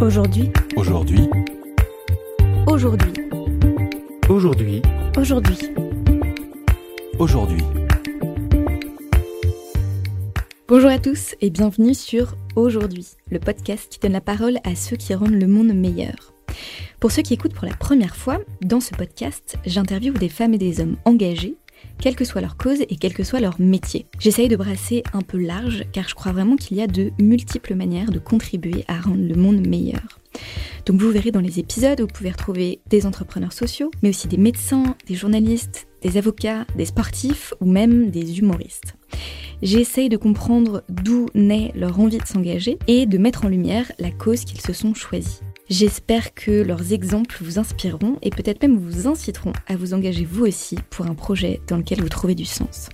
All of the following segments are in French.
Aujourd'hui. Aujourd'hui. Aujourd'hui. Aujourd'hui. Aujourd'hui. Aujourd'hui. Bonjour à tous et bienvenue sur Aujourd'hui, le podcast qui donne la parole à ceux qui rendent le monde meilleur. Pour ceux qui écoutent pour la première fois, dans ce podcast, j'interviewe des femmes et des hommes engagés quelle que soit leur cause et quel que soit leur métier. J'essaye de brasser un peu large car je crois vraiment qu'il y a de multiples manières de contribuer à rendre le monde meilleur. Donc vous verrez dans les épisodes, vous pouvez retrouver des entrepreneurs sociaux, mais aussi des médecins, des journalistes, des avocats, des sportifs ou même des humoristes. J'essaye de comprendre d'où naît leur envie de s'engager et de mettre en lumière la cause qu'ils se sont choisis. J'espère que leurs exemples vous inspireront et peut-être même vous inciteront à vous engager vous aussi pour un projet dans lequel vous trouvez du sens.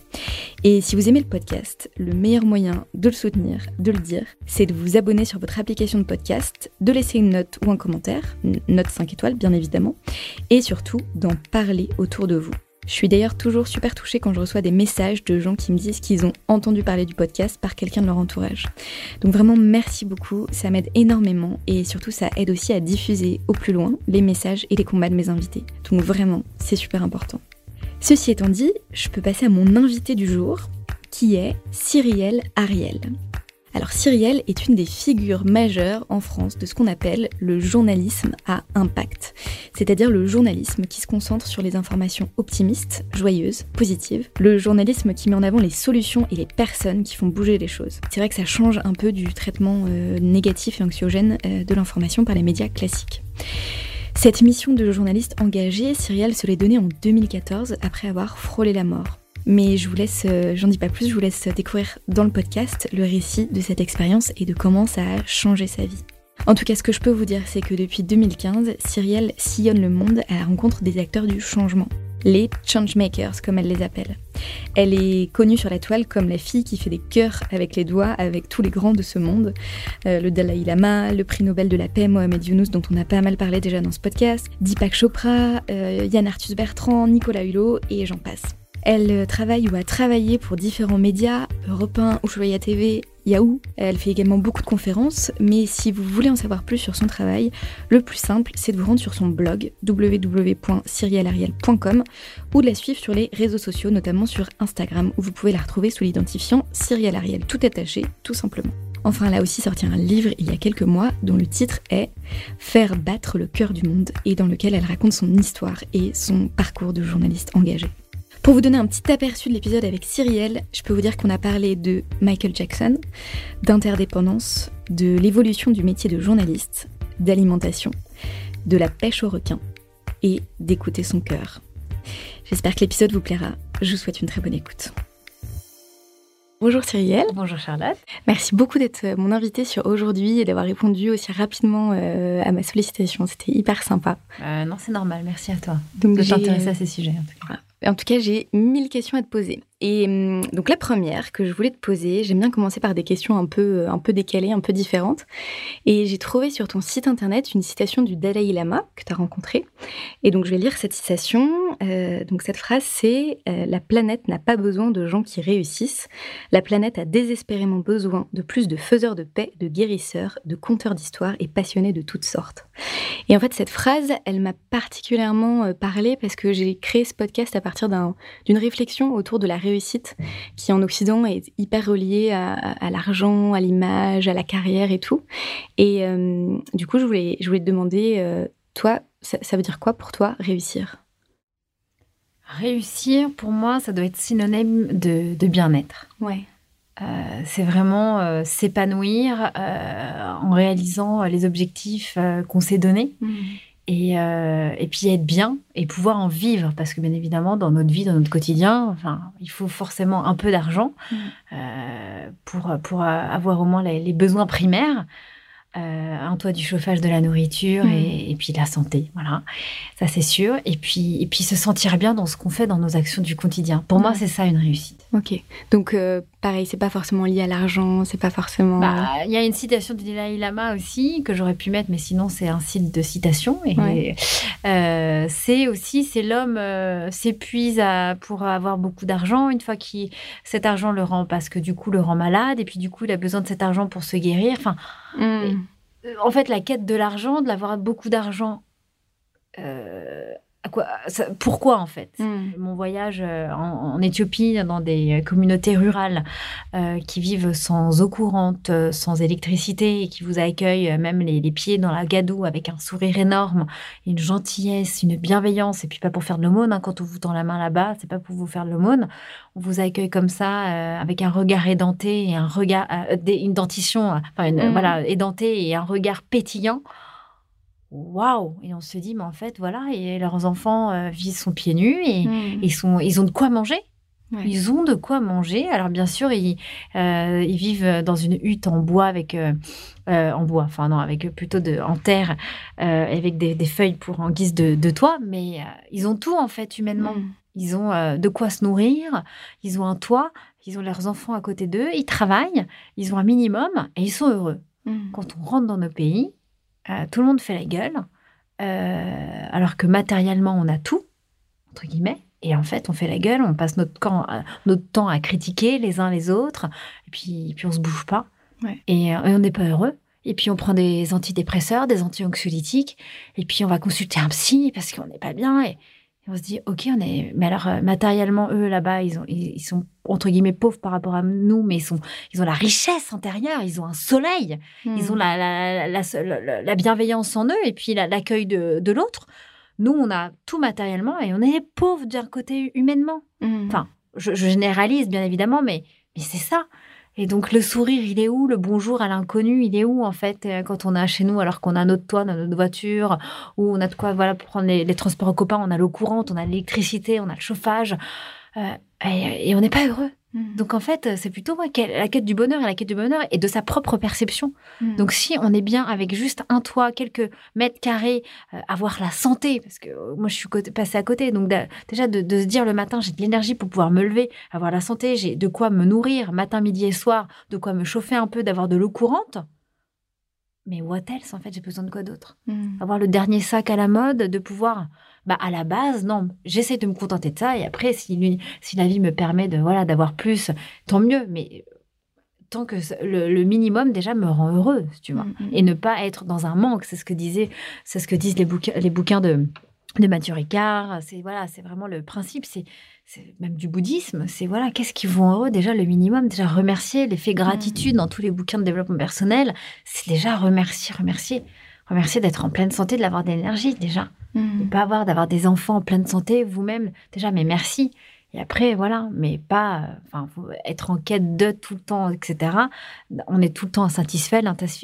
Et si vous aimez le podcast, le meilleur moyen de le soutenir, de le dire, c'est de vous abonner sur votre application de podcast, de laisser une note ou un commentaire, note 5 étoiles bien évidemment, et surtout d'en parler autour de vous. Je suis d'ailleurs toujours super touchée quand je reçois des messages de gens qui me disent qu'ils ont entendu parler du podcast par quelqu'un de leur entourage. Donc vraiment merci beaucoup, ça m'aide énormément et surtout ça aide aussi à diffuser au plus loin les messages et les combats de mes invités. Donc vraiment, c'est super important. Ceci étant dit, je peux passer à mon invité du jour qui est Cyrielle Ariel. Alors Cyrielle est une des figures majeures en France de ce qu'on appelle le journalisme à impact, c'est-à-dire le journalisme qui se concentre sur les informations optimistes, joyeuses, positives, le journalisme qui met en avant les solutions et les personnes qui font bouger les choses. C'est vrai que ça change un peu du traitement euh, négatif et anxiogène euh, de l'information par les médias classiques. Cette mission de journaliste engagé, Cyrielle se l'est donnée en 2014 après avoir frôlé la mort. Mais je vous laisse, euh, j'en dis pas plus, je vous laisse découvrir dans le podcast le récit de cette expérience et de comment ça a changé sa vie. En tout cas, ce que je peux vous dire, c'est que depuis 2015, Cyrielle sillonne le monde à la rencontre des acteurs du changement, les changemakers, comme elle les appelle. Elle est connue sur la toile comme la fille qui fait des cœurs avec les doigts avec tous les grands de ce monde. Euh, le Dalai Lama, le prix Nobel de la paix Mohamed Younous, dont on a pas mal parlé déjà dans ce podcast, Deepak Chopra, euh, Yann Arthus Bertrand, Nicolas Hulot, et j'en passe. Elle travaille ou a travaillé pour différents médias, Europe 1, Ushuaïa TV, Yahoo. Elle fait également beaucoup de conférences, mais si vous voulez en savoir plus sur son travail, le plus simple, c'est de vous rendre sur son blog www.cyrielariel.com ou de la suivre sur les réseaux sociaux, notamment sur Instagram, où vous pouvez la retrouver sous l'identifiant Cyrielle tout attaché, tout simplement. Enfin, elle a aussi sorti un livre il y a quelques mois dont le titre est Faire battre le cœur du monde et dans lequel elle raconte son histoire et son parcours de journaliste engagée. Pour vous donner un petit aperçu de l'épisode avec Cyrielle, je peux vous dire qu'on a parlé de Michael Jackson, d'interdépendance, de l'évolution du métier de journaliste, d'alimentation, de la pêche au requin et d'écouter son cœur. J'espère que l'épisode vous plaira. Je vous souhaite une très bonne écoute. Bonjour Cyrielle. Bonjour Charlotte. Merci beaucoup d'être mon invitée sur aujourd'hui et d'avoir répondu aussi rapidement euh, à ma sollicitation. C'était hyper sympa. Euh, non, c'est normal. Merci à toi Donc, de t'intéresser à ces sujets. En tout cas. En tout cas, j'ai mille questions à te poser. Et hum, donc la première que je voulais te poser, j'aime bien commencer par des questions un peu, euh, un peu décalées, un peu différentes. Et j'ai trouvé sur ton site internet une citation du Dalai Lama que tu as rencontré. Et donc je vais lire cette citation. Euh, donc cette phrase c'est euh, La planète n'a pas besoin de gens qui réussissent. La planète a désespérément besoin de plus de faiseurs de paix, de guérisseurs, de conteurs d'histoires et passionnés de toutes sortes. Et en fait cette phrase, elle m'a particulièrement parlé parce que j'ai créé ce podcast à partir d'une réflexion autour de la réussite qui en Occident est hyper reliée à, l'argent, à l'image, à la carrière et tout. Et euh, du coup, je voulais, je voulais te demander, euh, toi, ça, veut dire quoi pour toi réussir? Réussir, pour moi, ça doit être synonyme de, bien-être. Ouais. Euh, c'est vraiment s'épanouir en réalisant les objectifs qu'on s'est donnés. Mmh. Et, euh, et, puis être bien et pouvoir en vivre parce que bien évidemment dans notre vie dans notre quotidien enfin il faut forcément un peu d'argent mmh. euh, pour pour avoir au moins les, les besoins primaires euh, un toit du chauffage, de la nourriture mm. et, puis de la santé. Voilà, ça c'est sûr. Et puis, et puis se sentir bien dans ce qu'on fait dans nos actions du quotidien. Pour moi, c'est ça une réussite. Ok. Donc, pareil, c'est pas forcément lié à l'argent, c'est pas forcément. Bah, il y a une citation de Dalai Lama aussi que j'aurais pu mettre, mais sinon, c'est un site de citation. Et euh, c'est aussi, c'est l'homme s'épuise pour avoir beaucoup d'argent. Une fois que cet argent le rend, parce que du coup, le rend malade, et puis du coup, il a besoin de cet argent pour se guérir. Enfin, Mm. en fait, la quête de l'argent, de l'avoir beaucoup d'argent, pourquoi en fait hmm. Mon voyage euh, en, Éthiopie, dans des communautés rurales euh, qui vivent sans eau courante, euh, sans électricité, et qui vous accueillent même les, pieds dans la gadoue avec un sourire énorme, une gentillesse, une bienveillance, et puis pas pour faire de l'aumône, hein, quand on vous tend la main là-bas, c'est pas pour vous faire de l'aumône, on vous accueille comme ça, avec un regard édenté et un regard, une dentition, enfin hmm. voilà, édenté et un regard pétillant waouh Et on se dit, mais en fait, voilà, et leurs enfants euh, vivent son pieds nus et ils, sont, ils ont de quoi manger. Ils ont de quoi manger. Alors bien sûr, ils, euh, ils vivent dans une hutte en bois avec euh, en bois, enfin non, avec plutôt de en terre, avec des, feuilles pour en guise de, toit. Mais ils ont tout en fait humainement. Hmm. Ils ont de quoi se nourrir. Ils ont un toit. Ils ont leurs enfants à côté d'eux. Ils travaillent. Ils ont un minimum et ils sont heureux. Hmm. Quand on rentre dans nos pays, euh, tout le monde fait la gueule, euh, alors que matériellement, on a tout, entre guillemets. Et en fait, on fait la gueule, on passe notre, temps à critiquer les uns les autres, et puis, puis on se bouge pas. Et, et, on n'est pas heureux. Et puis on prend des antidépresseurs, des anti-anxiolytiques, et puis on va consulter un psy parce qu'on n'est pas bien. Et, on se dit, ok, on est. Mais alors, euh, matériellement, eux, là-bas, ils, ont, ils, sont, entre guillemets, pauvres par rapport à nous, mais ils, sont, ils ont la richesse intérieure, ils ont un soleil, ils ont hmm. la, la, la, la, bienveillance en eux, et puis l'accueil de, de l'autre. Nous, on a tout matériellement, et on est pauvres d'un côté humainement. Hmm. Enfin, je, je, généralise, bien évidemment, mais, mais c'est ça. Et donc le sourire, il est où? Le bonjour à l'inconnu, il est où en fait euh, quand on a chez nous alors qu'on a notre toit, notre voiture, ou on a de quoi voilà pour prendre les, transports en copain, on a l'eau courante, on a l'électricité, on a le chauffage, euh, et, on n'est pas heureux. Mm. Donc en fait, c'est plutôt la quête du bonheur et la quête du bonheur et de sa propre perception. Mm. Donc si on est bien avec juste un toit, quelques mètres carrés, euh, avoir la santé, parce que euh, moi je suis passée à côté, donc déjà de, se dire le matin j'ai de l'énergie pour pouvoir me lever, avoir la santé, j'ai de quoi me nourrir matin, midi et soir, de quoi me chauffer un peu, d'avoir de l'eau courante. Mais what else en fait j'ai besoin de quoi d'autre? Mm. Avoir le dernier sac à la mode, de pouvoir bah à la base non. J'essaie de me contenter de ça et après si si la vie me permet de voilà d'avoir plus tant mieux. Mais tant que le, minimum déjà me rend heureuse tu vois. Mm, mm. et ne pas être dans un manque c'est ce que disait c'est ce que disent les bouquins les bouquins de de Mathieu Ricard, c'est voilà, c'est vraiment le principe, c'est même du bouddhisme, c'est voilà, qu'est-ce qui vous rend heureux déjà le minimum, déjà remercier l'effet gratitude mm. dans tous les bouquins de développement personnel, c'est déjà remercier, remercier, remercier d'être en pleine santé, de l'avoir de l'énergie déjà. Mm. pas avoir d'avoir des enfants en pleine santé vous-même. Déjà, mais merci. Et après, voilà, mais pas enfin, être en quête de tout le temps, etc. On est tout le temps insatisfait.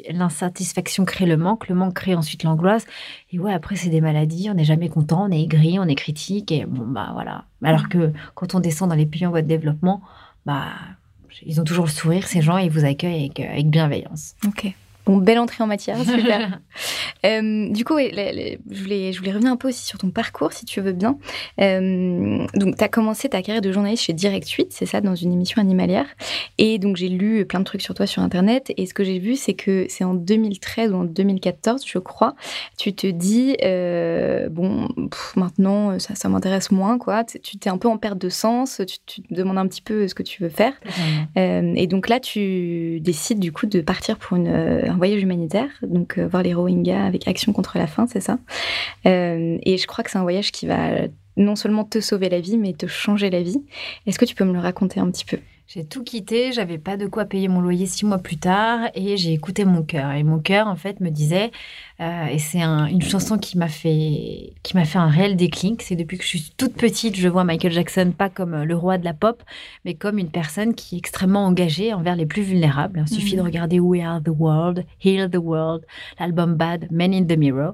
L'insatisfaction crée le manque. Le manque crée ensuite l'angoisse. Et ouais, après, c'est des maladies. On n'est jamais content. On est aigri, on est critique. Et bon, bah voilà. Alors que quand on descend dans les pays en voie de développement, bah, ils ont toujours le sourire, ces gens, et ils vous accueillent avec, avec bienveillance. Ok. Bon, belle entrée en matière, super. Euh, du coup, je, voulais, je voulais revenir un peu aussi sur ton parcours, si tu veux bien. Euh, donc, tu as commencé ta carrière de journaliste chez Direct 8, c'est ça, dans une émission animalière. Et donc, j'ai lu plein de trucs sur toi sur Internet. Et ce que j'ai vu, c'est que c'est en 2013 ou en 2014, je crois, tu te dis, euh, bon, maintenant, ça, ça m'intéresse moins, quoi. Tu t'es un peu en perte de sens, tu, te demandes un petit peu ce que tu veux faire. et donc là, tu décides du coup de partir pour une voyage humanitaire, donc euh, voir les Rohingyas avec Action contre la faim, c'est ça. Euh, et je crois que c'est un voyage qui va non seulement te sauver la vie, mais te changer la vie. Est-ce que tu peux me le raconter un petit peu? J'ai tout quitté, j'avais pas de quoi payer mon loyer six mois plus tard et j'ai écouté mon cœur. Et mon cœur, en fait, me disait, euh, et c'est une chanson qui m'a fait, qui m'a fait un réel déclic. C'est depuis que je suis toute petite, je vois Michael Jackson pas comme le roi de la pop, mais comme une personne qui est extrêmement engagée envers les plus vulnérables. Il suffit de mhm. regarder We Are the World, Heal the World, l'album Bad, Men in the Mirror.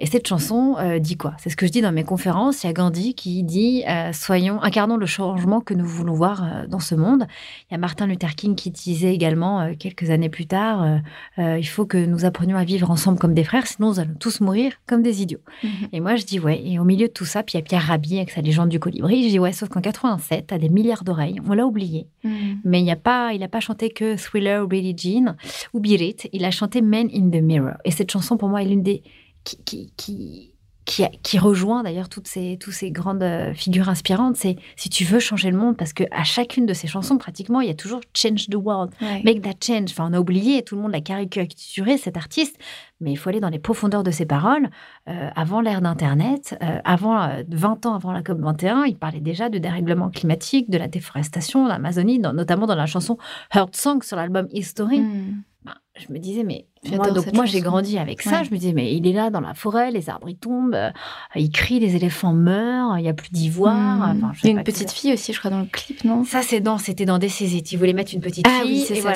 Et cette chanson euh, dit quoi? C'est ce que je dis dans mes conférences. Il y a Gandhi qui dit euh, Soyons, incarnons le changement que nous voulons voir euh, dans ce monde. Il y a Martin Luther King qui disait également quelques années plus tard Il faut que nous apprenions à vivre ensemble comme des frères, sinon nous allons tous mourir comme des idiots. Mhm. Et moi, je dis Ouais. Et au milieu de tout ça, puis il y a Pierre Rabhi avec sa légende du colibri. Je dis Ouais, sauf qu'en 87, à des milliards d'oreilles, on l'a oublié. Mhm. Mais il n'y a pas, il n'a pas chanté que Thriller ou Billie Jean ou Beat Il a chanté Men in the Mirror. Et cette chanson, pour moi, est l'une des qui, qui, qui, rejoint d'ailleurs toutes ces, toutes ces grandes euh, figures inspirantes, c'est si tu veux changer le monde, parce que à chacune de ces chansons, pratiquement, il y a toujours change the world, make that change. Enfin, on a oublié, tout le monde l'a caricaturé, cet artiste, mais il faut aller dans les profondeurs de ses paroles. Euh, avant l'ère d'Internet, euh, avant 20 ans avant la COP 21, il parlait déjà de dérèglement climatique, de la déforestation, l'Amazonie, notamment dans la chanson Heart Song sur l'album History. Hmm. Je me disais, mais moi, donc moi j'ai grandi avec ça. Je me disais, mais il est là dans la forêt, les arbres ils tombent, euh, il crie, les éléphants meurent, il n'y a plus d'ivoire. Hmm. il y a une petite fille aussi, je crois, dans le clip, non? Ça, c'est dans, c'était dans des Il voulait mettre une petite ah, fille. Oui, c'est ça.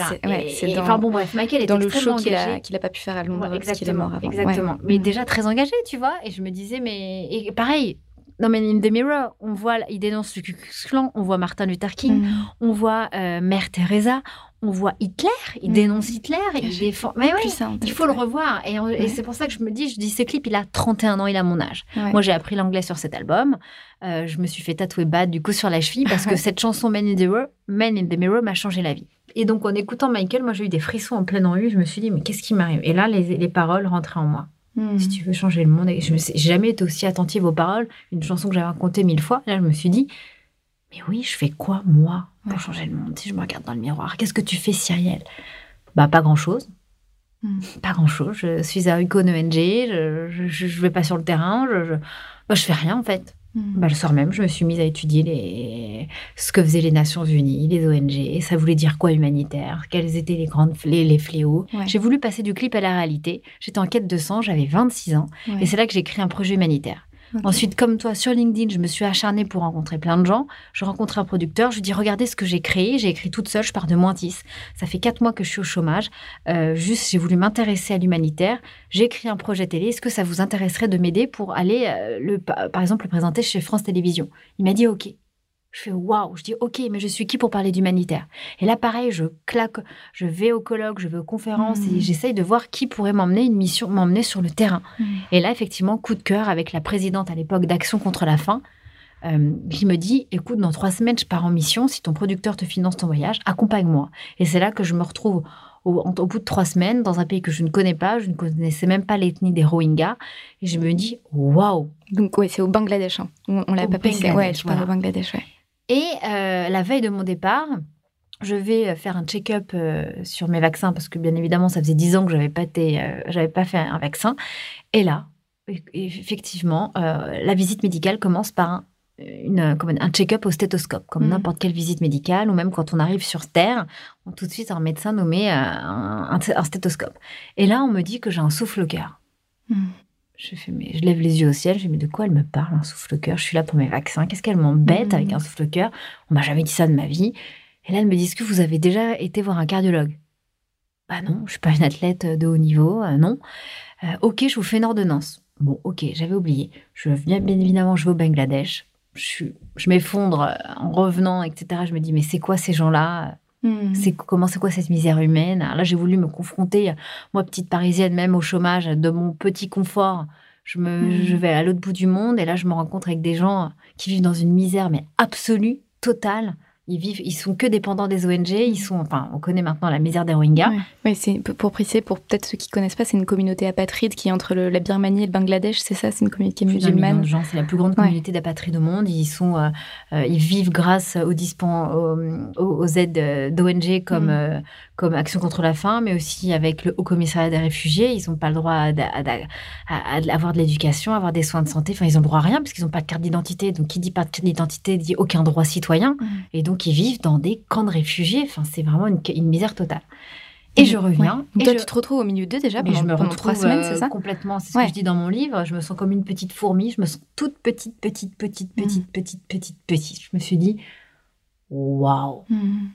c'est dans... Enfin bon, bref, Michael dans le show qu'il n'a pas pu faire à Londres, parce qu'il est mort avant. Exactement. Mais hmm. déjà très engagé, tu vois. Et je me disais, mais et pareil, non, mais in the Mirror, on voit, il dénonce le Ku Klux on voit Martin Luther King, hmm. on voit euh, Mère Teresa, on voit Hitler, il mm. dénonce Hitler, il défend. Mais oui, il faut le revoir. Et, c'est pour ça que je me dis, je dis, ce clip, il a 31 ans, il a mon âge. Moi, j'ai appris l'anglais sur cet album. Euh, je me suis fait tatouer Bad du coup sur la cheville parce que cette chanson Man in the Mirror, Man in the Mirror m'a changé la vie. Et donc, en écoutant Michael, moi, j'ai eu des frissons en pleine rue. Je me suis dit, mais qu'est-ce qui m'arrive? Et là, les, paroles rentraient en moi. Si tu veux changer le monde, et je n'ai jamais été aussi attentive aux paroles. Une chanson que j'avais racontée mille fois. Là, je me suis dit, mais oui, je fais quoi, moi, pour changer le monde? Si je me regarde dans le miroir, qu'est-ce que tu fais, Cyrielle? Bah, pas grand-chose. Hmm. Pas grand-chose. Je suis à Icon ONG, je, je, vais pas sur le terrain, je, je, bah, je fais rien, en fait. Hmm. Bah, le soir même, je me suis mise à étudier les... ce que faisaient les Nations Unies, les ONG, ça voulait dire quoi humanitaire, quels étaient les grandes les, fléaux? J'ai voulu passer du clip à la réalité. J'étais en quête de sang, j'avais 26 ans, et c'est là que j'ai créé un projet humanitaire. Ensuite, comme toi, sur LinkedIn, je me suis acharnée pour rencontrer plein de gens. Je rencontre un producteur, je lui dis regardez ce que j'ai créé. J'ai écrit toute seule, je pars de Mointis. Ça fait quatre mois que je suis au chômage. Euh, juste, j'ai voulu m'intéresser à l'humanitaire. J'ai écrit un projet télé. Est-ce que ça vous intéresserait de m'aider pour aller, euh, le, par exemple, le présenter chez France Télévisions? Il m'a dit ok. Je fais waouh, je dis ok, mais je suis qui pour parler d'humanitaire? Et là, pareil, je claque, je vais au colloque, je vais aux conférences et mmh. j'essaye de voir qui pourrait m'emmener une mission, m'emmener sur le terrain. Mmh. Et là, effectivement, coup de cœur avec la présidente à l'époque d'Action contre la faim, euh, qui me dit écoute, dans trois semaines, je pars en mission. Si ton producteur te finance ton voyage, accompagne-moi. Et c'est là que je me retrouve au, bout de trois semaines dans un pays que je ne connais pas. Je ne connaissais même pas l'ethnie des Rohingyas. Et je me dis waouh Donc, ouais, c'est au Bangladesh. Hein. On, l'a pas passé. Ouais, je parle au Bangladesh, ouais. Et euh, la veille de mon départ, je vais faire un check-up euh, sur mes vaccins parce que bien évidemment, ça faisait dix ans que j'avais pas été, euh, j'avais pas fait un vaccin. Et là, effectivement, la visite médicale commence par un, une, un check-up au stéthoscope, comme mmh. n'importe quelle visite médicale, ou même quand on arrive sur Terre, on, tout de suite un médecin nommé un, un, stéthoscope. Et là, on me dit que j'ai un souffle au cœur. Mmh. Je, fais, mais je lève les yeux au ciel, je dis, mais de quoi elle me parle, un souffle-cœur? Je suis là pour mes vaccins, qu'est-ce qu'elle m'embête avec mmh. un souffle-cœur? On m'a jamais dit ça de ma vie. Et là, elle me dit, est-ce que vous avez déjà été voir un cardiologue? Bah non, je suis pas une athlète de haut niveau, euh, non. Euh, ok, je vous fais une ordonnance. Bon, ok, j'avais oublié. Je viens, bien évidemment, je vais au Bangladesh. Je, je m'effondre en revenant, etc. Je me dis, mais c'est quoi ces gens-là? Mmh. C'est comment c'est quoi cette misère humaine? Là, j'ai voulu me confronter, moi, petite parisienne, même au chômage, de mon petit confort. Je, me, mmh. je vais à l'autre bout du monde et là, je me rencontre avec des gens qui vivent dans une misère, mais absolue, totale. Ils vivent, ils sont que dépendants des ONG. Ils sont, enfin, on connaît maintenant la misère des Rohingyas. Oui, c'est pour préciser, pour peut-être ceux qui connaissent pas, c'est une communauté apatride qui est entre la Birmanie et le Bangladesh. C'est ça, c'est une communauté musulmane? C'est la plus grande communauté d'apatrides au monde. Ils sont, euh, euh, ils vivent grâce aux, aux, aides d'ONG comme mm. euh, comme Action contre la faim, mais aussi avec le Haut Commissariat des réfugiés. Ils n'ont pas le droit à, avoir de l'éducation, avoir des soins de santé. Enfin, ils ont le droit à rien parce qu'ils n'ont pas de carte d'identité. Donc, qui dit pas de carte d'identité dit aucun droit citoyen. Mm. Et donc, ils vivent dans des camps de réfugiés. Enfin, c'est vraiment une, misère totale. Et je reviens. Et toi, tu te retrouves au milieu d'eux déjà pendant, je me retrouve, trois semaines, c'est ça euh, Complètement. C'est ce que je dis dans mon livre. Je me sens comme une petite fourmi. Je me sens toute petite, petite, petite, mm. petite, petite, petite, petite. Je me suis dit, waouh. Mm.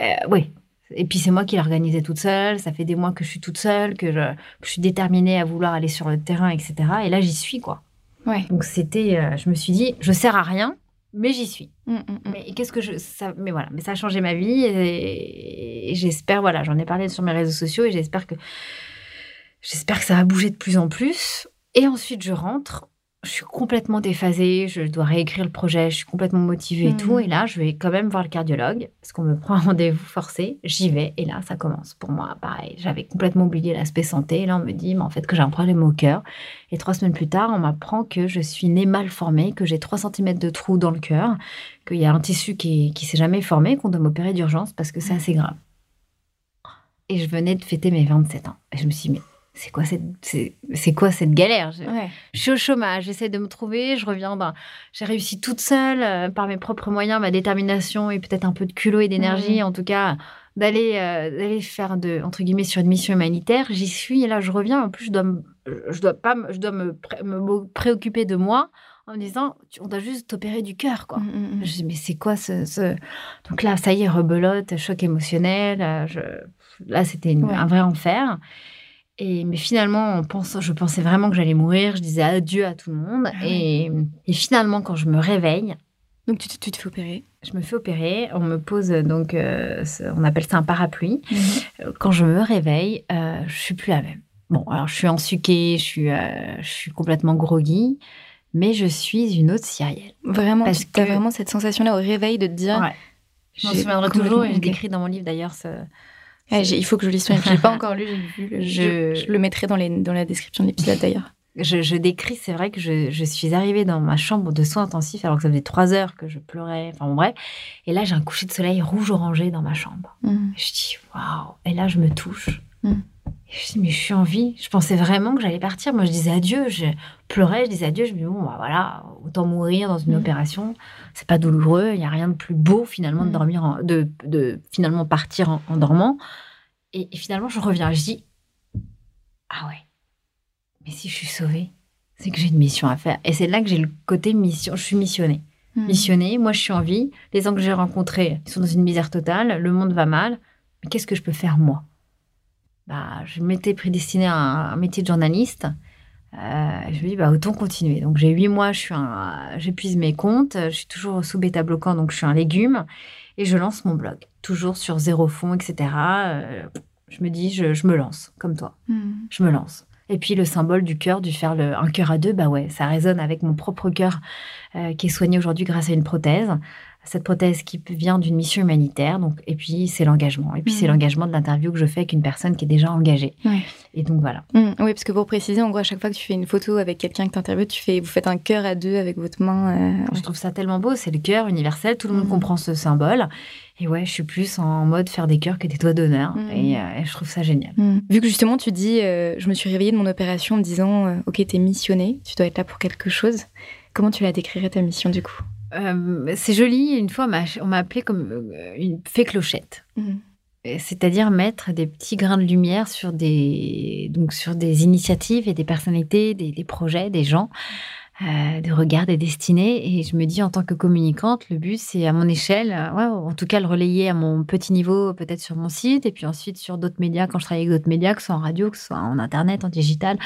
Euh, oui, et puis c'est moi qui l'organisais toute seule. Ça fait des mois que je suis toute seule, que je, suis déterminée à vouloir aller sur le terrain, etc. Et là, j'y suis, quoi. Ouais. Donc c'était, euh, je me suis dit, je sers à rien, mais j'y suis. Mmh, mmh, mmh. Mais qu'est-ce que je, ça, mais voilà, mais ça a changé ma vie et, j'espère, voilà, j'en ai parlé sur mes réseaux sociaux et j'espère que, j'espère que ça va bouger de plus en plus. Et ensuite, je rentre je suis complètement déphasée, je dois réécrire le projet, je suis complètement motivée et tout. Mhm. Et là, je vais quand même voir le cardiologue parce qu'on me prend un rendez-vous forcé. J'y vais et là, ça commence. Pour moi, pareil, j'avais complètement oublié l'aspect santé. Et là, on me dit, mais en fait, que j'ai un problème au cœur. Et trois semaines plus tard, on m'apprend que je suis née mal formée, que j'ai 3 cm de trou dans le cœur, qu'il y a un tissu qui, qui s'est jamais formé, qu'on doit m'opérer d'urgence parce que c'est assez grave. Et je venais de fêter mes 27 ans. Et je me suis dit, mais c'est quoi cette, c'est, quoi cette galère? Je- Ouais. je suis au chômage, j'essaie de me trouver, je reviens. Ben, j'ai réussi toute seule euh, par mes propres moyens, ma détermination et peut-être un peu de culot et d'énergie, en tout cas, d'aller euh, d'aller faire de entre guillemets sur une mission humanitaire. J'y suis et là je reviens. En plus, je dois me, je dois pas, je dois me, pré- me préoccuper de moi en me disant, on doit juste t'opérer du cœur, quoi. Mm, mm, mm. Je dis, mais c'est quoi ce, ce- Donc là, ça y est, rebelote, choc émotionnel. euh, je- Là, c'était Ouais. un vrai enfer. Et, mais finalement, je pensais vraiment que j'allais mourir. Je disais adieu à tout le monde. Ah et, et finalement, quand je me réveille, Donc tu, te- tu te fais opérer. je me fais opérer. On me pose, donc, euh, on appelle ça un parapluie. Mhm. Euh, Quand je me réveille, euh, je suis plus la même. Bon, alors je suis ensuquée, je suis, euh, je suis complètement groggy, mais je suis une autre Cyrielle. Vraiment, Parce tu as que- vraiment cette sensation-là au réveil de te dire. Ouais. Je m'en souviendrai toujours et je décris dans mon livre d'ailleurs ce, Il faut que je lise ton livre. Je l'ai pas encore lu, j'ai vu. Je- Je, le mettrai dans, les, dans la description de l'épisode d'ailleurs. je, je décris, c'est vrai que je, je suis arrivée dans ma chambre de soins intensifs alors que ça faisait trois heures que je pleurais, enfin bon, bref. Et là, j'ai un coucher de soleil rouge-orangé dans ma chambre. Mm. Et je dis, waouh. Et là, je me touche. Mm. Et je dis, mais je suis en vie. Je pensais vraiment que j'allais partir. Moi, je disais adieu. Je pleurais, je disais adieu. Je me dis, bon, bah, voilà, autant mourir dans une Mm. opération. C'est pas douloureux. Il n'y a rien de plus beau, finalement, de Mm. dormir, en- de, de finalement partir en, en dormant. Et, et finalement, je reviens. Je dis, ah ouais, mais si je suis sauvée, c'est que j'ai une mission à faire. Et c'est là que j'ai le côté mission. Je suis missionnée. Missionnée, moi je suis en vie. Les gens que j'ai rencontrés, ils sont dans une misère totale. Le monde va mal. Mais qu'est-ce que je peux faire moi? Bah, Je m'étais prédestinée à un, un métier de journaliste. Euh, je me dis, bah, autant continuer. Donc j'ai huit mois, je suis un- j'épuise mes comptes. Je suis toujours sous bêta bloquant, donc je suis un légume. Et je lance mon blog. Toujours sur zéro fond, etc. Euh, je me dis, je, je me lance, comme toi Mm. je me lance. Et puis le symbole du cœur, du faire le, un cœur à deux, bah ouais, ça résonne avec mon propre cœur euh, qui est soigné aujourd'hui grâce à une prothèse. Cette prothèse qui vient d'une mission humanitaire. Donc, et puis c'est l'engagement. Et puis c'est Mhm. l'engagement de l'interview que je fais avec une personne qui est déjà engagée. Ouais. Et donc voilà. Mm. Oui, parce que pour préciser, en gros, à chaque fois que tu fais une photo avec quelqu'un que tu interviews, tu fais, vous faites un cœur à deux avec votre main. euh, Je trouve ça tellement beau. C'est le cœur universel. Tout le monde Mhm. comprend ce symbole. Et ouais, je suis plus en mode faire des cœurs que des doigts d'honneur. Et, euh, et je trouve ça génial. Mm. Vu que justement tu dis, euh, je me suis réveillée de mon opération en me disant, ok, t'es missionnée, tu dois être là pour quelque chose. Comment tu la décrirais ta mission du coup? Euh, c'est joli. Une fois, on m'a- appelée comme euh, une fée clochette. Mm. C'est-à-dire mettre des petits grains de lumière sur des, donc sur des initiatives et des personnalités, des, des projets, des gens, euh, de regards, des destinées. Et je me dis, en tant que communicante, le but, c'est à mon échelle, euh, ouais, en tout cas, le relayer à mon petit niveau, peut-être sur mon site, et puis ensuite sur d'autres médias, quand je travaille avec d'autres médias, que ce soit en radio, que ce soit en Internet, en digital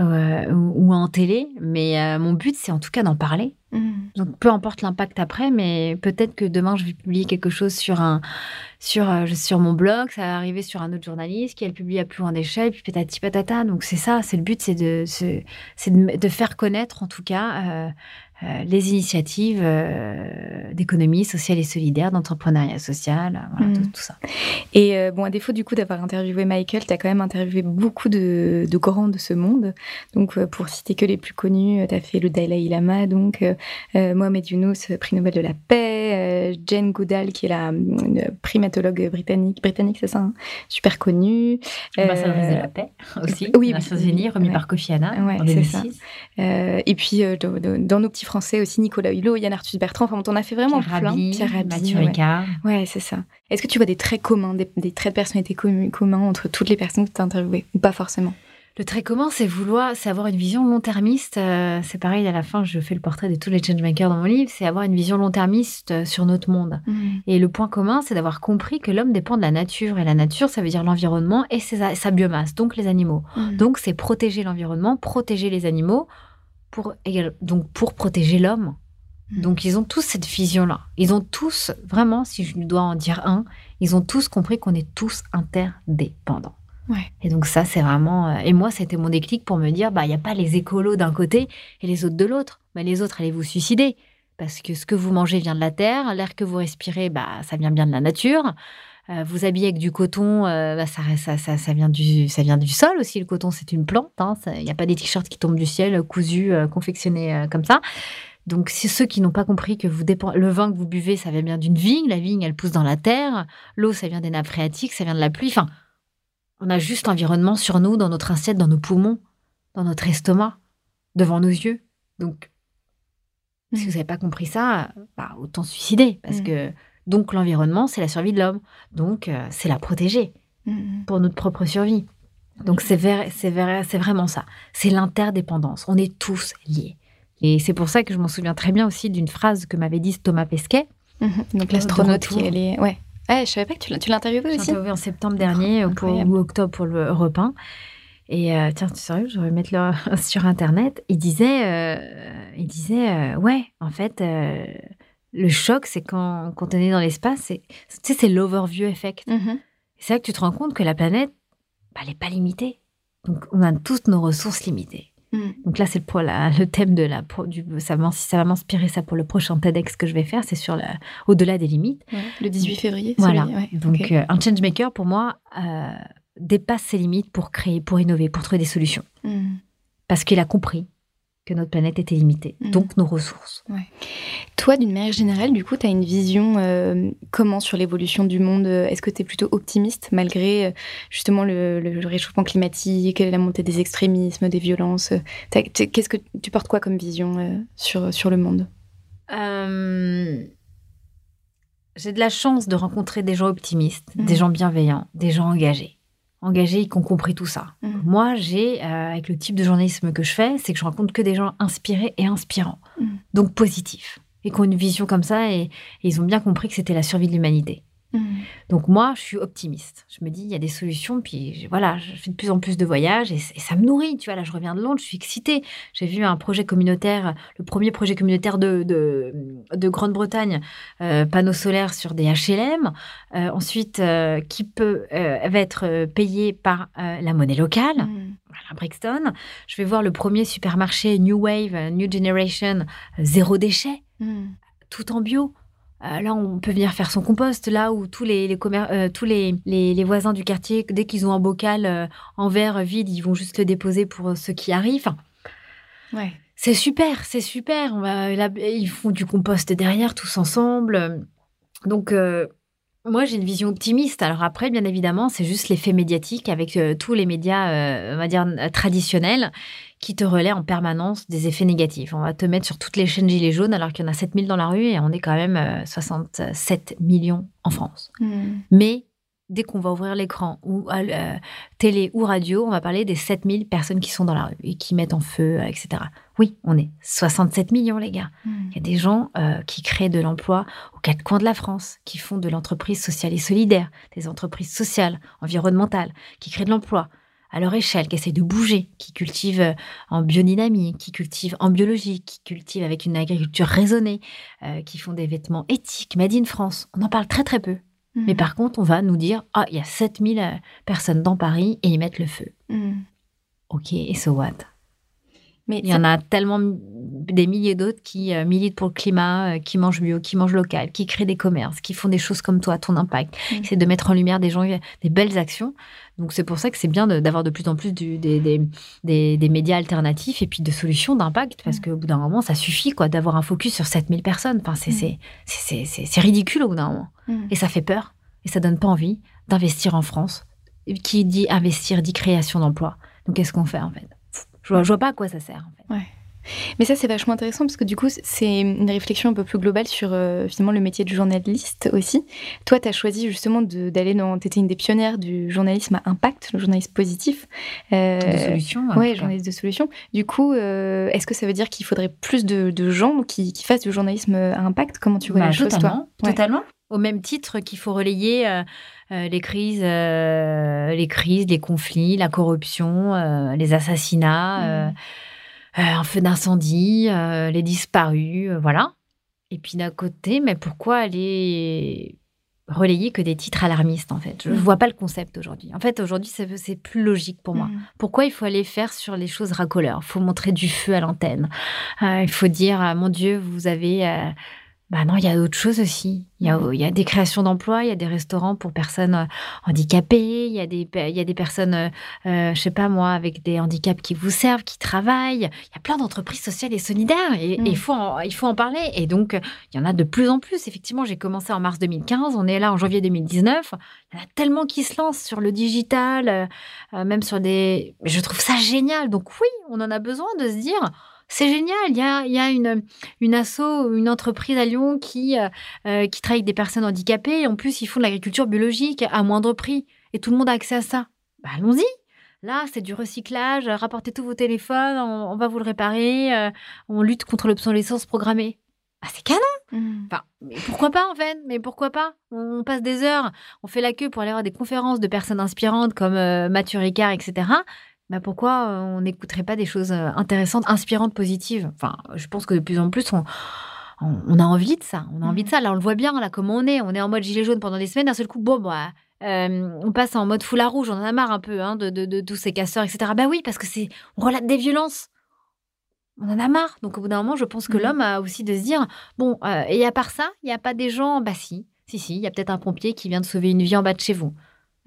euh, ou, ou en télé. Mais euh, mon but, c'est en tout cas d'en parler. Mm. Donc peu importe l'impact après, mais peut-être que demain je vais publier quelque chose sur un sur euh, sur mon blog, ça va arriver sur un autre journaliste qui elle publie à plus grande échelle, puis patati patata. Donc c'est ça, c'est le but, c'est de de, faire connaître en tout cas euh, les initiatives euh, d'économie sociale et solidaire, d'entrepreneuriat social, euh, voilà, Mhm. tout, tout ça. Et euh, bon, à défaut du coup d'avoir interviewé Michael, tu as quand même interviewé beaucoup de, de grands de ce monde. Donc, euh, pour citer que les plus connus, tu as fait le Dalai Lama, donc euh, euh, Mohamed Younous, prix Nobel de la paix, euh, Jane Goodall, qui est la euh, primatologue britannique, britannique c'est ça, hein, super connue. L'ambassadrice Euh, de la paix aussi, oui, oui, Nations Unies, remis ouais. par Kofi Annan Ouais, en c'est ça. 2006. Euh, et puis, euh, dans- dans nos petits français aussi, Nicolas Hulot, Yann Arthus Bertrand, enfin, on en a fait vraiment Pierre plein. Rabhi, Pierre Rabhi, Mathieu ouais. Ricard. Ouais, c'est ça. Est-ce que tu vois des traits communs, des, des traits de personnalité commu- communs entre toutes les personnes que tu as interviewées Ou pas forcément? Le trait commun, c'est vouloir, c'est avoir une vision long-termiste. Euh, c'est pareil, à la fin, je fais le portrait de tous les changemakers dans mon livre, c'est avoir une vision long-termiste euh, sur notre monde. Et le point commun, c'est d'avoir compris que l'homme dépend de la nature. Et la nature, ça veut dire l'environnement et ses- sa biomasse, donc les animaux. Mm. Donc, c'est protéger l'environnement, protéger les animaux, pour, donc pour protéger l'homme. Mm. Donc, ils ont tous cette vision-là. Ils ont tous, vraiment, si je dois en dire un, ils ont tous compris qu'on est tous interdépendants. Et donc ça, c'est vraiment... Euh, et moi, c'était mon déclic pour me dire, bah, il n'y a pas les écolos d'un côté et les autres de l'autre. Mais les autres, allez vous suicider. Parce que ce que vous mangez vient de la terre, l'air que vous respirez, bah, ça vient bien de la nature. Euh, vous habillez avec du coton, euh, bah, ça, ça, ça, vient du, ça vient du sol aussi. Le coton, c'est une plante. Il hein. n'y a pas des t-shirts qui tombent du ciel, cousus, confectionnés comme ça. Donc, c'est ceux qui n'ont pas compris que vous le vin que vous buvez, ça vient bien d'une vigne. La vigne, elle pousse dans la terre. L'eau, ça vient des nappes phréatiques, ça vient de la pluie. Enfin, on a juste l'environnement sur nous, dans notre assiette, dans nos poumons, dans notre estomac, devant nos yeux. Donc, si vous n'avez pas compris ça, bah, autant se suicider. Parce mm. que, donc, l'environnement, c'est la survie de l'homme. Donc, euh, c'est la protéger mm. pour notre propre survie. Donc, c'est vraiment ça. C'est l'interdépendance. On est tous liés. Et c'est pour ça que je m'en souviens très bien aussi d'une phrase que m'avait dit Thomas Pesquet. Mm-hmm. Donc, l'astronaute qui allait. Ouais. Ah, je savais pas que tu l'as interviewé aussi. interviewé en septembre dernier oh, pour, ou octobre pour le repas. Et euh, tiens, tu sérieux, je vais mettre le sur internet. Il disait, euh, il disait, euh, ouais, en fait, le choc, c'est quand, quand on est dans l'espace, c'est, tu sais, c'est l'overview effect. Mm-hmm. C'est là que tu te rends compte que la planète, bah, elle n'est pas limitée. Donc, on a toutes nos ressources limitées. Mm. Donc là, c'est le, le thème de la. Du, ça, va m'inspirer ça pour le prochain TEDx que je vais faire, c'est sur au-delà des limites. le 18 février. Voilà. Donc euh, un changemaker, pour moi, euh, dépasse ses limites pour créer, pour innover, pour trouver des solutions. Mm. Parce qu'il a compris que notre planète était limitée, mm. donc nos ressources. Toi, d'une manière générale, du coup, tu as une vision euh, comment sur l'évolution du monde Est-ce que tu es plutôt optimiste malgré euh, justement le, réchauffement climatique, la montée des extrémismes, des violences Qu'est-ce que tu portes quoi comme vision euh, sur, sur le monde? J'ai de la chance de rencontrer des gens optimistes, des mm. gens bienveillants, des gens engagés engagés qui ont compris tout ça. Mm. Moi, j'ai, euh, avec le type de journalisme que je fais, c'est que je rencontre que des gens inspirés et inspirants, mm. donc positifs, et qui ont une vision comme ça, et ils ont bien compris que c'était la survie de l'humanité. Mmh. Donc moi, je suis optimiste. Je me dis, il y a des solutions. Puis voilà, je fais de plus en plus de voyages et, ça me nourrit. Tu vois, là, je reviens de Londres, je suis excitée. J'ai vu un projet communautaire, le premier projet communautaire de, de, Grande-Bretagne, euh, panneaux solaires sur des HLM. Euh, ensuite, euh, qui peut va être payé par la monnaie locale. Mmh. Voilà, Brixton. Je vais voir le premier supermarché New Wave, New Generation, zéro déchet, mmh. tout en bio. Euh, là, on peut venir faire son compost, là où tous les, euh, tous les, les, voisins du quartier, dès qu'ils ont un bocal euh, en verre vide, ils vont juste le déposer pour ceux qui arrivent. ouais. C'est super, c'est super. On va, ils font du compost derrière, tous ensemble. Donc, moi, j'ai une vision optimiste. Alors après, bien évidemment, c'est juste l'effet médiatique avec tous les médias, on va dire, traditionnels qui te relaie en permanence des effets négatifs. On va te mettre sur toutes les chaînes gilets jaunes alors qu'il y en a 7000 dans la rue et on est quand même 67 euh, millions en France. Hmm. Mais dès qu'on va ouvrir l'écran ou euh, télé ou radio, on va parler des 7000 personnes qui sont dans la rue et qui mettent en feu, etc. Oui, on est 67 millions, les gars. Hmm. Il y a des gens euh, qui créent de l'emploi aux quatre coins de la France, qui font de l'entreprise sociale et solidaire, des entreprises sociales, environnementales, qui créent de l'emploi à leur échelle, qui essaient de bouger, qui cultivent euh, en biodynamie, qui cultivent en biologie, qui cultivent avec une agriculture raisonnée, euh, qui font des vêtements éthiques, made in France. On en parle très très peu. Mais par contre, on va nous dire, ah, il y a 7000 euh, personnes dans Paris et ils mettent le feu. Mhm. Ok, et so what? Mais il y en a tellement des milliers d'autres qui euh, militent pour le climat, euh, qui mangent mieux, qui mangent local, qui créent des commerces, qui font des choses comme toi, ton impact. Mm. C'est de mettre en lumière des gens, des belles actions. Donc c'est pour ça que c'est bien d'avoir de, plus en plus du, des, des, des, médias alternatifs et puis de solutions d'impact, parce mm. qu'au bout d'un moment, ça suffit quoi d'avoir un focus sur 7000 personnes. Enfin, c'est mm. ridicule au bout d'un moment. Et ça fait peur, et ça donne pas envie d'investir en France. Qui dit investir dit création d'emplois. Donc qu'est-ce qu'on fait en fait? Je vois, vois pas à quoi ça sert. En fait. Mais ça, c'est vachement intéressant parce que du coup, c'est une réflexion un peu plus globale sur euh, finalement le métier de journaliste aussi. Toi, tu as choisi justement d'aller dans. Tu étais une des pionnières du journalisme à impact, le journalisme positif. Euh, de solution. Oui, journaliste de solution. Du coup, euh, est-ce que ça veut dire qu'il faudrait plus de, gens qui, fassent du journalisme à impact? Comment tu vois bah, la chose, toi? Totalement. Au même titre qu'il faut relayer euh, les crises, euh, les crises, les conflits, la corruption, euh, les assassinats, mmh. Un feu d'incendie, les disparus, voilà. Et puis d'un côté, mais pourquoi aller relayer que des titres alarmistes, en fait? Je ne Mm. vois pas le concept aujourd'hui. En fait, aujourd'hui, c'est plus logique pour moi. Mm. Pourquoi il faut aller faire sur les choses racoleurs? Il faut montrer du feu à l'antenne. Euh, il faut dire, mon Dieu, vous avez... euh, Bah non, il y a d'autres choses aussi. Il y a, il y a des créations d'emplois, il y a des restaurants pour personnes euh, handicapées, il y a des, y a des personnes, euh, euh, je sais pas moi, avec des handicaps qui vous servent, qui travaillent. Il y a plein d'entreprises sociales et solidaires et et Mm. il faut en, il faut en parler. Et donc, il y en a de plus en plus. Effectivement, j'ai commencé en mars 2015, on est là en janvier 2019. Il y en a tellement qui se lancent sur le digital, euh, même sur des... Je trouve ça génial. Donc oui, on en a besoin de se dire... C'est génial, il y a, il y a une, une asso, une entreprise à Lyon qui, euh, euh, qui travaille avec des personnes handicapées. En plus, ils font de l'agriculture biologique à moindre prix. Et tout le monde a accès à ça. Bah, Allons-y. Là, c'est du recyclage. Rapportez tous vos téléphones, on, on va vous le réparer. euh, on lutte contre l'obsolescence programmée. Bah, c'est canon. Mm. Enfin, mais pourquoi pas en fait? Mais pourquoi pas? On, on passe des heures, on fait la queue pour aller voir des conférences de personnes inspirantes comme euh, Mathieu Ricard, etc. Bah pourquoi euh, on n'écouterait pas des choses euh, intéressantes, inspirantes, positives? Enfin, je pense que de plus en plus, on, a envie de ça. On a envie de ça. Là, on le voit bien, là, comment on est. On est en mode gilet jaune pendant des semaines. D'un seul coup, bon, bah, euh, on passe en mode foulard rouge. On en a marre un peu hein, de, de, de tous ces casseurs, etc. Bah oui, parce que c'est, on relate des violences. On en a marre. Donc, au bout d'un moment, je pense que Mhm. l'homme a aussi de se dire bon, euh, et à part ça, il n'y a pas des gens. Bah si, si, si, il y a peut-être un pompier qui vient de sauver une vie en bas de chez vous.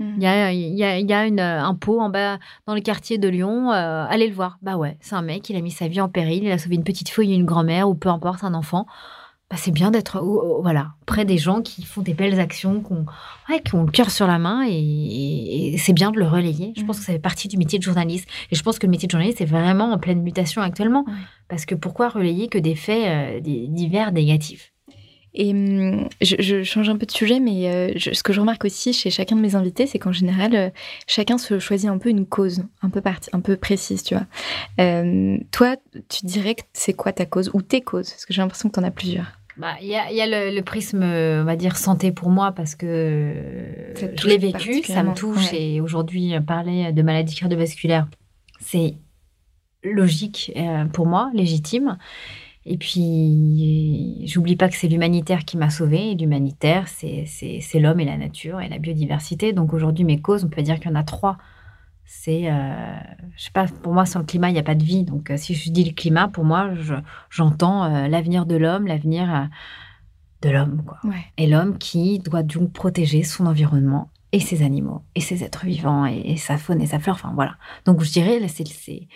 Mm. Il y a, il y a, il y a une, un pot en bas dans le quartier de Lyon. euh, allez le voir. Bah ouais, c'est un mec, il a mis sa vie en péril, il a sauvé une petite fille, une grand-mère ou peu importe, un enfant. Bah, c'est bien d'être voilà, près des gens qui font des belles actions, qui ont, ouais, qui ont le cœur sur la main et, et- et c'est bien de le relayer. Je pense Mhm. que ça fait partie du métier de journaliste. Et je pense que le métier de journaliste est vraiment en pleine mutation actuellement. Parce que pourquoi relayer que des faits euh, divers négatifs? Et hum, je, je change un peu de sujet, mais euh, je- ce que je remarque aussi chez chacun de mes invités, c'est qu'en général, euh, chacun se choisit un peu une cause, un peu parti, un peu précise, tu vois. Euh, toi, tu dirais que c'est quoi ta cause ou tes causes? Parce que j'ai l'impression que tu en as plusieurs. Bah, Il y a, y a le, le prisme, on va dire, santé pour moi, parce que je l'ai vécu, ça me touche. ouais. Et aujourd'hui, parler de maladie cardiovasculaire, c'est logique euh, pour moi, légitime. Et puis, j'oublie pas que c'est l'humanitaire qui m'a sauvée. L'humanitaire, c'est l'homme et la nature et la biodiversité. Donc aujourd'hui, mes causes, on peut dire qu'il y en a trois. C'est, euh, je sais pas, pour moi, sans le climat, il n'y a pas de vie. Donc euh, si je dis le climat, pour moi, je- j'entends euh, l'avenir de l'homme, l'avenir euh, de l'homme. Ouais. Et l'homme qui doit donc protéger son environnement et ses animaux et ses êtres vivants et, et sa faune et sa flore. Enfin voilà. Donc je dirais, c'est-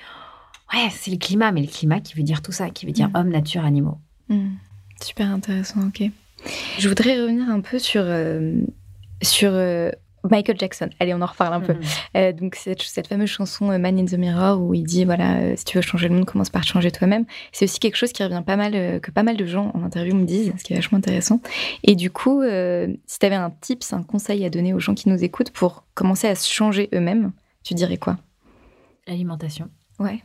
ouais, c'est le climat, mais le climat qui veut dire tout ça, qui veut dire Mm. homme, nature, animaux. Hmm. Super intéressant, ok. Je voudrais revenir un peu sur, euh, sur euh, Michael Jackson. Allez, on en reparle un peu. Mhm. Euh, donc cette, cette fameuse chanson Man in the Mirror où il dit voilà si tu veux changer le monde commence par changer toi-même c'est aussi quelque chose qui revient pas mal que pas mal de gens en interview me disent ce qui est vachement intéressant et du coup si tu avais un tips un conseil à donner aux gens qui nous écoutent pour commencer à se changer eux-mêmes tu dirais quoi? L'alimentation. ouais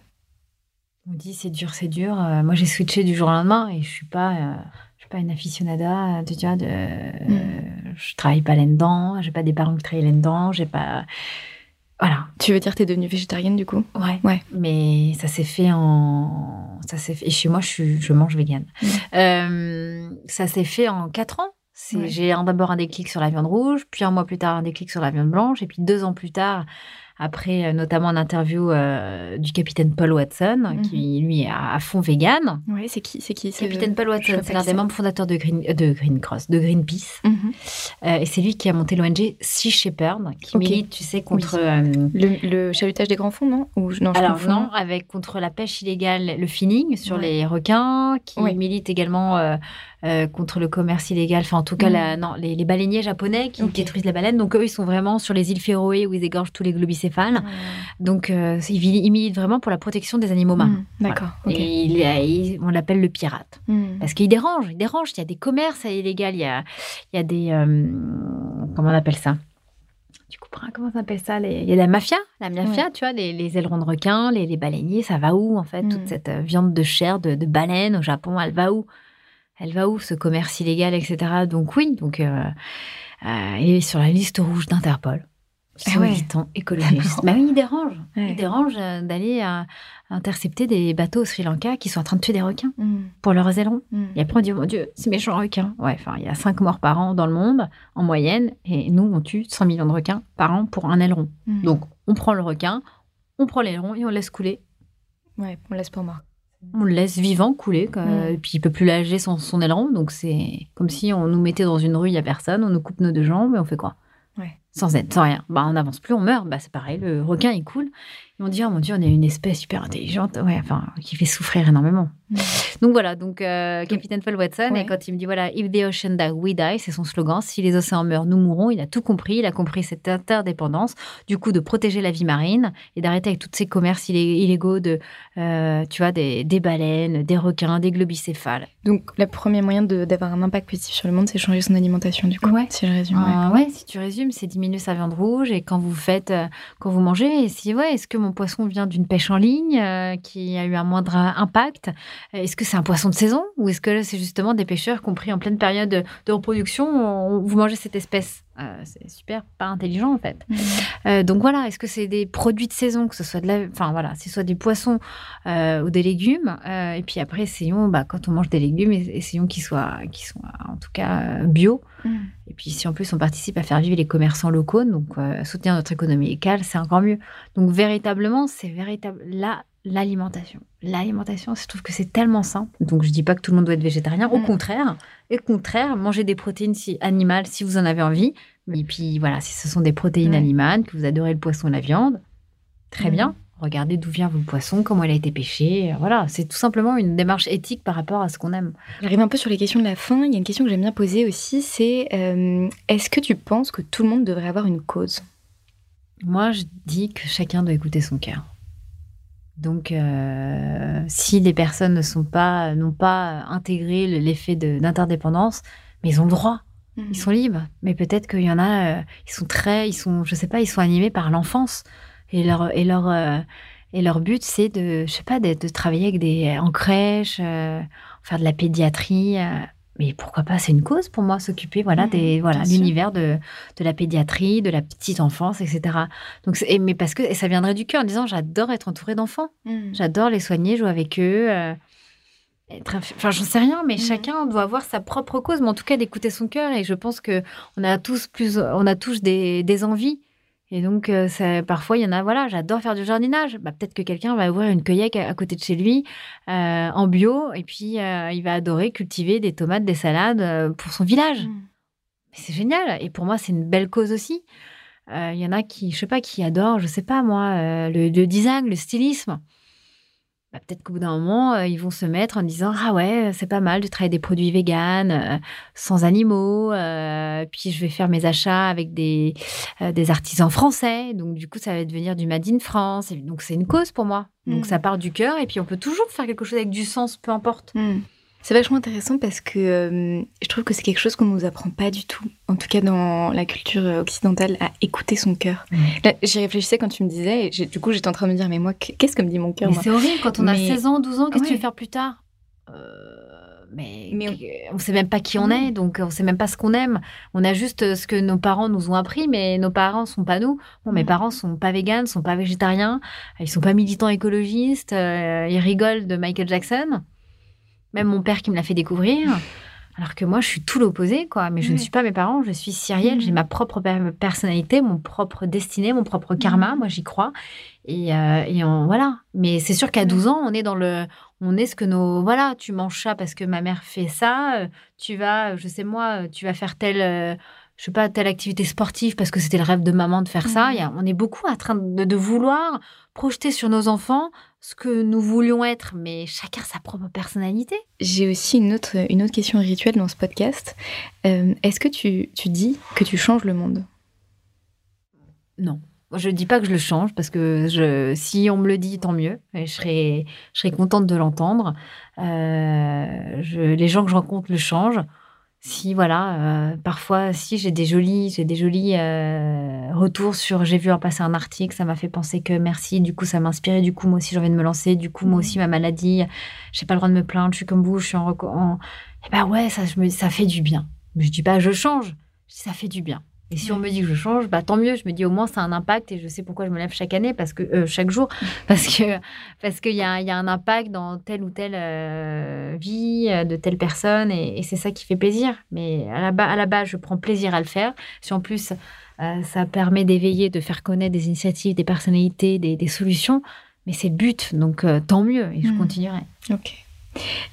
On dit c'est dur, c'est dur. Euh, moi, j'ai switché du jour au lendemain et je suis pas, euh, je suis pas une aficionada. euh, Tu vois, de, euh, je travaille pas là-dedans. J'ai pas des parents qui travaillent là-dedans. J'ai pas, voilà. tu veux dire t'es devenue végétarienne du coup? Ouais. Ouais. Mais ça s'est fait en, ça s'est fait. Et chez moi, je suis, je mange vegan. Mm. Euh, ça s'est fait en quatre ans. Ouais. J'ai d'abord un déclic sur la viande rouge, puis un mois plus tard un déclic sur la viande blanche, et puis deux ans plus tard, après euh, notamment une interview euh, du capitaine Paul Watson, Mhm. qui lui est à, à fond vegan. ouais c'est qui c'est qui Capitaine Paul Watson, c'est l'un des membres fondateurs de Green, de Green Cross, de Greenpeace, Mhm. Euh, et c'est lui qui a monté l'ONG Sea Shepherd, qui milite, tu sais, contre euh, le, le chalutage des grands fonds non? Ou non je alors confonds. non, avec contre la pêche illégale, le finning sur Ouais. les requins, qui Ouais. milite également euh, contre le commerce illégal, enfin en tout cas la- non, les, les baleiniers japonais qui Ok. détruisent les baleines. Donc eux, ils sont vraiment sur les îles Féroé où ils égorgent tous les globicéphales. Ouais. Donc euh, ils militent vraiment pour la protection des animaux marins. Mhm. d'accord. Et il il- on l'appelle le pirate. Mhm. Parce qu'il dérange, il dérange. Il y a des commerces illégaux, il y a, il y a des... euh, comment on appelle ça? Tu comprends comment ça s'appelle ça les- Il y a la mafia, la mafia, tu vois, les, les ailerons de requin, les, les baleiniers, ça va où en fait. Toute cette euh, viande de chair de, de baleine au Japon, elle va où? Elle va où ce commerce illégal, etc. Donc oui, donc euh, euh, il est sur la liste rouge d'Interpol. Qui sont militants écologistes. bah oui, ils dérangent. Ils dérangent d'aller euh, intercepter des bateaux au Sri Lanka qui sont en train de tuer des requins mm. pour leurs ailerons. Mm. Et après, on dit, mon Dieu, c'est méchant requin. Ouais, enfin, il y a 5 morts par an dans le monde, en moyenne, et nous, on tue 100 millions de requins par an pour un aileron. Mm. Donc, on prend le requin, on prend l'aileron et on laisse couler. Ouais, on laisse pour mort. On le laisse vivant couler, et puis il peut plus lager sans son aileron, donc c'est comme si on nous mettait dans une rue, il y a personne, on nous coupe nos deux jambes et on fait quoi? Sans aide, sans rien. Bah, on n'avance plus, on meurt. Bah, c'est pareil, le requin, il coule. Et on dit, oh mon Dieu, on est une espèce super intelligente, ouais, enfin, qui fait souffrir énormément. Mm. Donc voilà, donc euh, Capitaine Paul Watson, et quand il me dit, voilà, if the ocean die, we die, c'est son slogan, si les océans meurent, nous mourrons, il a tout compris, il a compris cette interdépendance, du coup, de protéger la vie marine et d'arrêter avec tous ces commerces illégaux de, euh, tu vois, des, des, baleines, des requins, des globicéphales. Donc, le premier moyen d'avoir un impact positif sur le monde, c'est changer son alimentation, du coup, ouais. si je résume. Euh, ouais. si tu résumes, c'est diminuer sa viande rouge et quand vous faites, quand vous mangez, si, ouais, est-ce que mon poisson vient d'une pêche en ligne euh, qui a eu un moindre impact? Est-ce que c'est un poisson de saison ou est-ce que c'est justement des pêcheurs compris en pleine période de reproduction Vous mangez cette espèce? Euh, c'est super pas intelligent en fait. Mmh. Euh, donc voilà, est-ce que c'est des produits de saison, que ce soit de la, enfin voilà, ce soit des poissons ou des légumes. et puis après, essayons, bah, quand on mange des légumes, essayons qu'ils soient, qu'ils soient en tout cas bio. Mmh. Et puis si en plus on participe à faire vivre les commerçants locaux, donc soutenir notre économie locale, c'est encore mieux. Donc véritablement, c'est véritable là l'alimentation. L'alimentation, je trouve que c'est tellement simple. Donc, je dis pas que tout le monde doit être végétarien. Au mm. contraire, au contraire, manger des protéines si, animales si vous en avez envie. Et puis, voilà, si ce sont des protéines animales, que vous adorez le poisson et la viande, très mm. bien. Regardez d'où vient votre poisson, comment il a été pêché. Voilà, c'est tout simplement une démarche éthique par rapport à ce qu'on aime. J'arrive un peu sur les questions de la fin. Il y a une question que j'aime bien poser aussi, c'est euh, est-ce que tu penses que tout le monde devrait avoir une cause? Moi, je dis que chacun doit écouter son cœur. Donc, euh, si les personnes ne sont pas, n'ont pas intégré l'effet d'interdépendance, mais ils ont le droit, ils mhm. sont libres. Mais peut-être qu'il y en a, euh, ils sont très, ils sont, je sais pas, ils sont animés par l'enfance et leur et leur euh, et leur but c'est de, je sais pas, de, de, travailler avec des en crèche, faire de la pédiatrie mais pourquoi pas C'est une cause pour moi, s'occuper voilà mmh, des voilà l'univers de, de la pédiatrie, de la petite enfance, etc. Donc, mais parce que et ça viendrait du cœur en disant j'adore être entourée d'enfants, mmh. j'adore les soigner, jouer avec eux. Euh, enfin, j'en sais rien, mais mmh. chacun doit avoir sa propre cause, mais en tout cas d'écouter son cœur. Et je pense que on a tous plus, on a tous des, des envies et donc, euh, parfois, il y en a, voilà, j'adore faire du jardinage. Bah, Peut-être que quelqu'un va ouvrir une cueillette à, côté de chez lui euh, en bio et puis euh, il va adorer cultiver des tomates, des salades pour son village. Mmh. Mais c'est génial. Et pour moi, c'est une belle cause aussi. Il y en a qui, je sais pas, qui adorent, je sais pas moi, le, le design, le stylisme. Bah, peut-être qu'au bout d'un moment, euh, ils vont se mettre en disant Ah ouais, c'est pas mal de travailler des produits véganes, euh, sans animaux. Euh, puis je vais faire mes achats avec des, des artisans français. Donc du coup, ça va devenir du Made in France. Et donc c'est une cause pour moi. Donc ça mmh. part du cœur. Et puis on peut toujours faire quelque chose avec du sens, peu importe. Mmh. C'est vachement intéressant parce que euh, je trouve que c'est quelque chose qu'on ne nous apprend pas du tout, en tout cas dans la culture occidentale, à écouter son cœur. J'y réfléchissais quand tu me disais, et du coup j'étais en train de me dire, mais moi, qu'est-ce que me dit mon cœur C'est horrible quand on a 16 ans, 12 ans, qu'est-ce que tu veux faire plus tard? Euh, mais, on... ne sait même pas qui on est, donc on sait même pas ce qu'on aime. On a juste ce que nos parents nous ont appris, mais nos parents sont pas nous. Bon, mes parents sont pas véganes, sont pas végétariens, ils sont pas militants écologistes, euh, ils rigolent de Michael Jackson. Même mon père qui me l'a fait découvrir. Alors que moi, je suis tout l'opposé, quoi. Mais je ne suis pas mes parents, je suis syrienne, j'ai mm. ma propre personnalité, mon propre destinée, mon propre karma. Mm. Moi, j'y crois. Et, euh, voilà. Mais c'est sûr qu'à 12 ans, on est dans le. On est ce que nos. Voilà, tu manges ça parce que ma mère fait ça. Euh, tu vas, je sais moi, tu vas faire telle. Je sais pas, telle activité sportive parce que c'était le rêve de maman de faire ça. Mm. on est beaucoup en train de vouloir projeter sur nos enfants ce que nous voulions être, mais chacun sa propre personnalité. J'ai aussi une autre, une autre question rituelle dans ce podcast. Euh, est-ce que tu, tu dis que tu changes le monde? Non. Je ne dis pas que je le change parce que je, si on me le dit, tant mieux. Et je serais, je serais contente de l'entendre. Euh, les gens que je rencontre le changent si voilà, euh, parfois si j'ai des jolis, j'ai des jolis euh, retours sur j'ai vu en passer un article, ça m'a fait penser que merci, du coup ça m'a inspiré, du coup moi aussi j'ai envie de me lancer, du coup moi aussi ma maladie, j'ai pas le droit de me plaindre, je suis comme vous, je suis en, et bah ouais ça me, ça fait du bien. Je dis pas je change, ça fait du bien. Et si on me dit que je change, bah tant mieux. Je me dis au moins ça a un impact et je sais pourquoi je me lève chaque année parce que euh, chaque jour parce que parce qu'il y a, y a un impact dans telle ou telle euh, vie euh, de telle personne et, c'est ça qui fait plaisir. Mais à la, base, à la base, je prends plaisir à le faire. Si en plus ça permet d'éveiller, de faire connaître des initiatives, des personnalités, des, solutions, mais c'est le but. Donc tant mieux et je hmm. continuerai. Ok.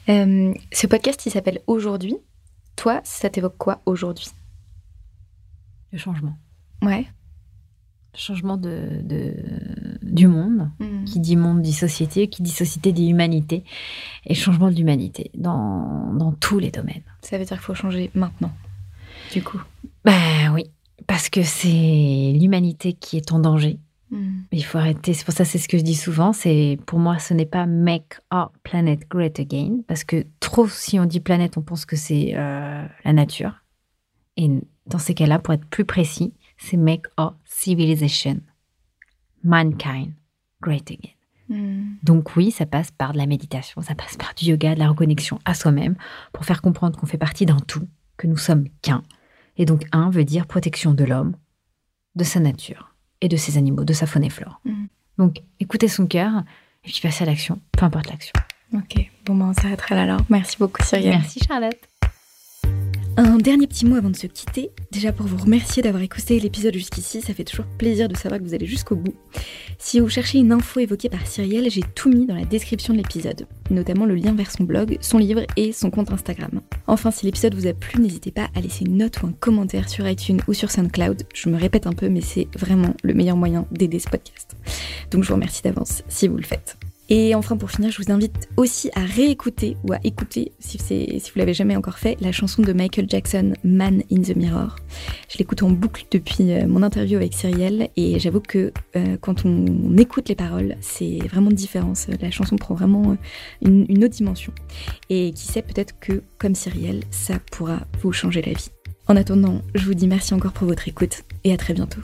ce podcast, il s'appelle Aujourd'hui. Toi, ça t'évoque quoi aujourd'hui? Le changement. Ouais. Le changement de, du monde. Mm. Qui dit monde dit société, qui dit société dit humanité. Et le changement de l'humanité dans, dans tous les domaines. Ça veut dire qu'il faut changer maintenant, du coup. Ben oui, parce que c'est l'humanité qui est en danger. Mm. Il faut arrêter. C'est pour ça, c'est ce que je dis souvent. C'est pour moi, ce n'est pas make our planet great again, parce que trop, si on dit planète, on pense que c'est euh, la nature. Et dans ces cas-là, pour être plus précis, c'est make our civilization, mankind, great again. Hmm. Donc oui, ça passe par de la méditation, ça passe par du yoga, de la reconnexion à soi-même, pour faire comprendre qu'on fait partie d'un tout, que nous sommes qu'un. Et donc un veut dire protection de l'homme, de sa nature et de ses animaux, de sa faune et flore. Hmm. Donc écoutez son cœur et puis passer à l'action, peu importe l'action. Ok, bon ben on s'arrêtera là alors. Merci beaucoup Cyrielle. Merci Charlotte. Un dernier petit mot avant de se quitter, déjà pour vous remercier d'avoir écouté l'épisode jusqu'ici, ça fait toujours plaisir de savoir que vous allez jusqu'au bout. Si vous cherchez une info évoquée par Cyrielle, j'ai tout mis dans la description de l'épisode, notamment le lien vers son blog, son livre et son compte Instagram. Enfin, si l'épisode vous a plu, n'hésitez pas à laisser une note ou un commentaire sur iTunes ou sur SoundCloud. Je me répète un peu, mais c'est vraiment le meilleur moyen d'aider ce podcast. Donc je vous remercie d'avance si vous le faites. Et enfin, pour finir, je vous invite aussi à réécouter ou à écouter, si, si vous l'avez jamais encore fait, la chanson de Michael Jackson, Man in the Mirror. Je l'écoute en boucle depuis euh, mon interview avec Cyrielle et j'avoue que euh, quand on, écoute les paroles, c'est vraiment différent. La chanson prend vraiment euh, une, autre dimension. Et qui sait, peut-être que, comme Cyrielle, ça pourra vous changer la vie. En attendant, je vous dis merci encore pour votre écoute et à très bientôt.